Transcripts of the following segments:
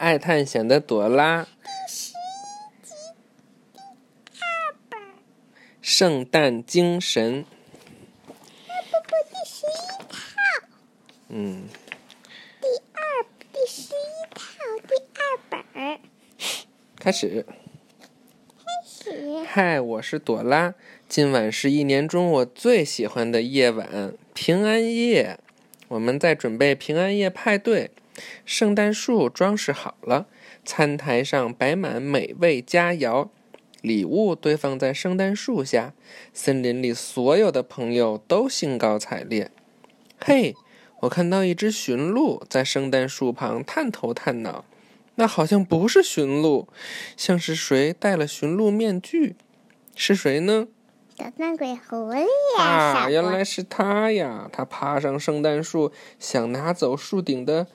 爱探险的朵拉。第十一集第二本。圣诞精神。不不，第十一套。嗯。第二第十一套第二本。开始。开始。嗨，我是朵拉。今晚是一年中我最喜欢的夜晚——平安夜。我们在准备平安夜派对。圣诞树装饰好了，餐台上摆满美味佳肴，礼物堆放在圣诞树下。森林里所有的朋友都兴高采烈。嘿，我看到一只驯鹿在圣诞树旁探头探脑，那好像不是驯鹿，像是谁戴了驯鹿面具？是谁呢？捣蛋鬼狐狸呀啊！原来是他呀！他爬上圣诞树，想拿走树顶的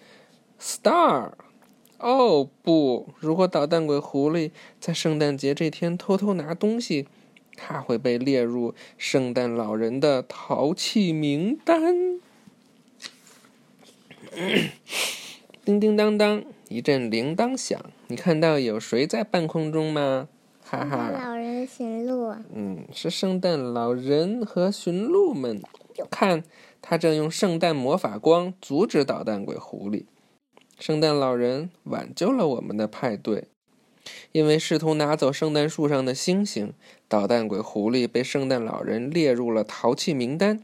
star。哦不！如果捣蛋鬼狐狸在圣诞节这天偷偷拿东西，他会被列入圣诞老人的淘气名单。叮叮当当，一阵铃铛响。你看到有谁在半空中吗？哈哈，老人驯鹿。嗯，是圣诞老人和驯鹿们。看，他正用圣诞魔法光阻止捣蛋鬼狐狸。圣诞老人挽救了我们的派对，因为试图拿走圣诞树上的星星，捣蛋鬼狐狸被圣诞老人列入了淘气名单，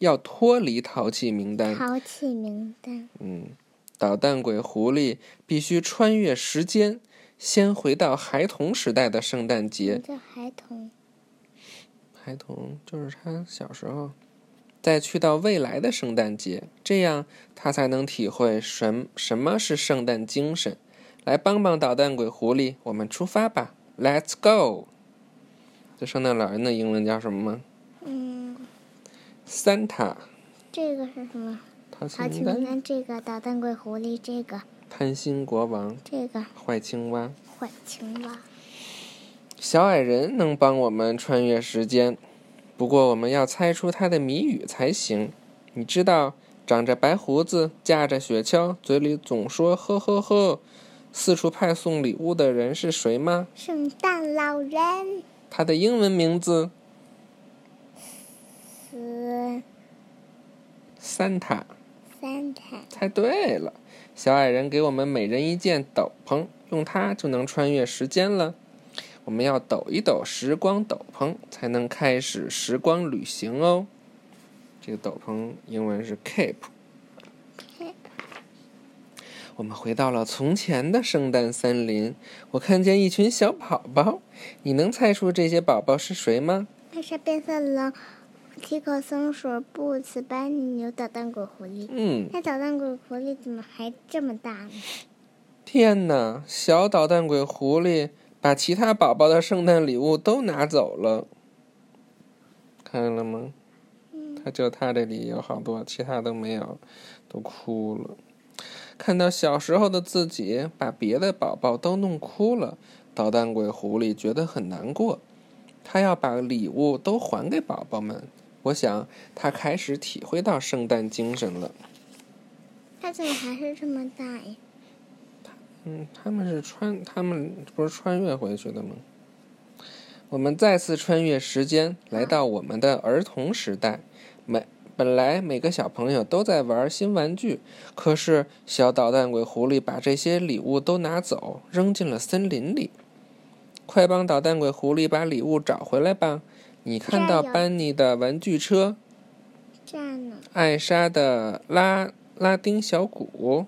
要脱离淘气名单。淘气名单。嗯，捣蛋鬼狐狸必须穿越时间。先回到孩童时代的圣诞节。叫孩童。孩童就是他小时候，再去到未来的圣诞节，这样他才能体会什什么是圣诞精神。来帮帮捣蛋鬼狐狸，我们出发吧！Let's go。这圣诞老人的英文叫什么吗？嗯，Santa。这个是什么？淘气名单。这个捣蛋鬼狐狸，这个。贪心国王，这个坏青蛙，坏青蛙，小矮人能帮我们穿越时间，不过我们要猜出他的谜语才行。你知道长着白胡子、驾着雪橇、嘴里总说呵呵呵、四处派送礼物的人是谁吗？圣诞老人。他的英文名字？是。Santa。Santa。猜对了。小矮人给我们每人一件斗篷，用它就能穿越时间了。我们要抖一抖时光斗篷，才能开始时光旅行哦。这个斗篷英文是 cape。我们回到了从前的圣诞森林，我看见一群小宝宝，你能猜出这些宝宝是谁吗？那是变色龙。提口松鼠、布茨、班尼牛、捣蛋鬼狐狸。嗯，那捣蛋鬼狐狸怎么还这么大呢？天哪！小捣蛋鬼狐狸把其他宝宝的圣诞礼物都拿走了，看见了吗？嗯，他就他这里有好多，其他都没有，都哭了。看到小时候的自己把别的宝宝都弄哭了，捣蛋鬼狐狸觉得很难过，他要把礼物都还给宝宝们。我想，他开始体会到圣诞精神了。他怎么还是这么大呀？嗯，他们是穿，他们不是穿越回去的吗？我们再次穿越时间，来到我们的儿童时代。每本来每个小朋友都在玩新玩具，可是小捣蛋鬼狐狸把这些礼物都拿走，扔进了森林里。快帮捣蛋鬼狐狸把礼物找回来吧！你看到班尼的玩具车，这样呢？艾莎的拉拉丁小鼓，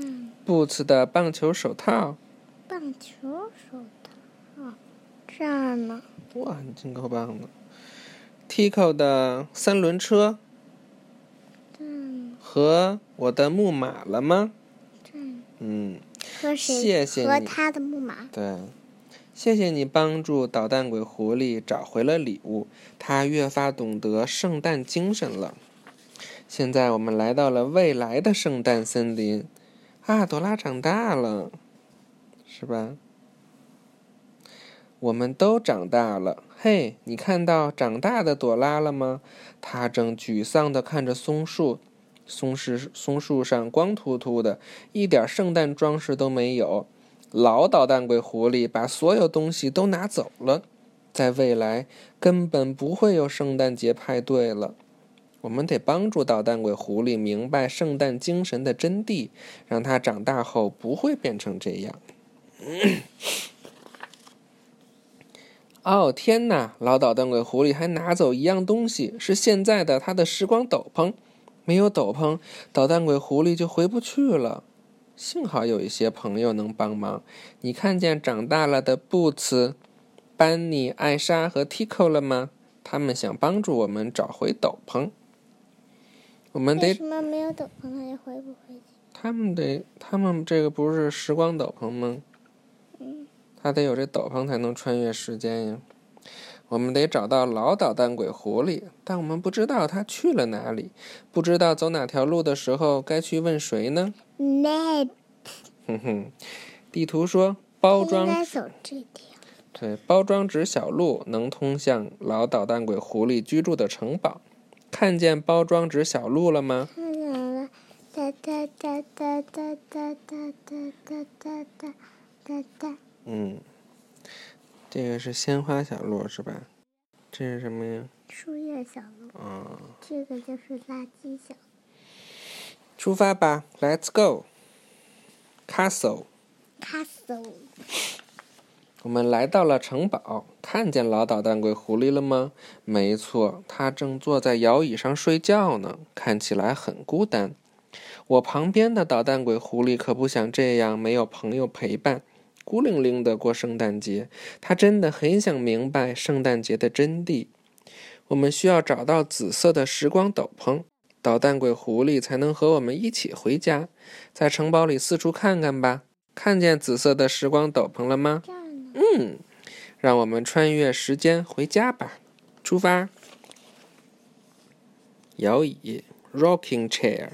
这样。布茨的棒球手套，棒球手套，这儿呢？哇，你真够棒的！Tico 的三轮车，嗯。和我的木马了吗？嗯。嗯。和谁？谢谢和他的木马。对。谢谢你帮助捣蛋鬼狐狸找回了礼物，他越发懂得圣诞精神了。现在我们来到了未来的圣诞森林，啊，朵拉长大了，是吧？我们都长大了。嘿，你看到长大的朵拉了吗？她正沮丧地看着松树。松树松树上光秃秃的，一点圣诞装饰都没有。老捣蛋鬼狐狸把所有东西都拿走了，在未来根本不会有圣诞节派对了。我们得帮助捣蛋鬼狐狸明白圣诞精神的真谛，让他长大后不会变成这样。哦天哪！老捣蛋鬼狐狸还拿走一样东西，是现在的他的时光斗篷。没有斗篷，捣蛋鬼狐狸就回不去了。幸好有一些朋友能帮忙。你看见长大了的布茨、班尼、艾莎和 Tico 了吗？他们想帮助我们找回斗篷。我们得为什么没有斗篷，他也回不回去？他们得，他们这个不是时光斗篷吗？嗯，他得有这斗篷才能穿越时间呀。我们得找到老捣蛋鬼狐狸，但我们不知道他去了哪里，不知道走哪条路的时候该去问谁呢？Map 哼哼，地图说包应装该走这条。对包装纸小路能通向老捣蛋鬼狐狸居住的城堡。看见包装纸小路了吗？看见了，哒哒哒哒哒哒哒哒哒哒哒哒哒。嗯，这个是鲜花小路是吧？这是什么呀？树叶小路，啊、这个就是垃圾小路。出发吧，Let's go。Castle，Castle 我们来到了城堡，看见老捣蛋鬼狐狸了吗？没错，他正坐在摇椅上睡觉呢，看起来很孤单。我旁边的捣蛋鬼狐狸可不想这样，没有朋友陪伴，孤零零的过圣诞节。他真的很想明白圣诞节的真谛。我们需要找到紫色的时光斗篷，捣蛋鬼狐狸才能和我们一起回家。在城堡里四处看看吧，看见紫色的时光斗篷了吗？嗯，让我们穿越时间回家吧，出发。摇椅 （rocking chair）。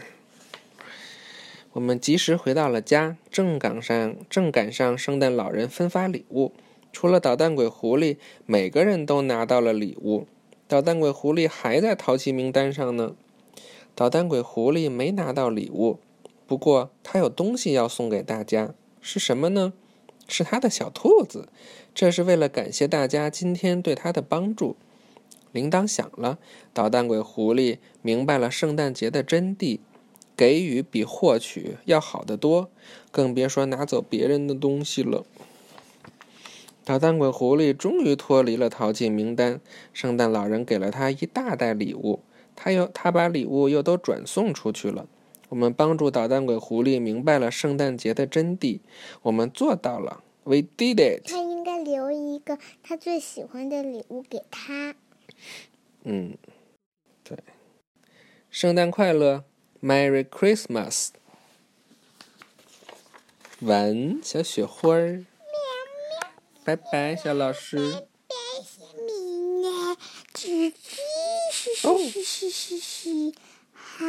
我们及时回到了家，正赶上正赶上圣诞老人分发礼物。除了捣蛋鬼狐狸，每个人都拿到了礼物。捣蛋鬼狐狸还在淘气名单上呢。捣蛋鬼狐狸没拿到礼物，不过他有东西要送给大家，是什么呢？是他的小兔子，这是为了感谢大家今天对他的帮助。铃铛响了，捣蛋鬼狐狸明白了圣诞节的真谛：给予比获取要好得多，更别说拿走别人的东西了。捣蛋鬼狐狸终于脱离了淘气名单，圣诞老人给了他一大袋礼物，他又他把礼物又都转送出去了。我们帮助捣蛋鬼狐狸明白了圣诞节的真谛，我们做到了，We did it。他应该留一个他最喜欢的礼物给他。嗯，对，圣诞快乐，Merry Christmas。晚小雪花儿，拜拜，小老师。吱吱哦嘻嘻嘻嘻嘻，好。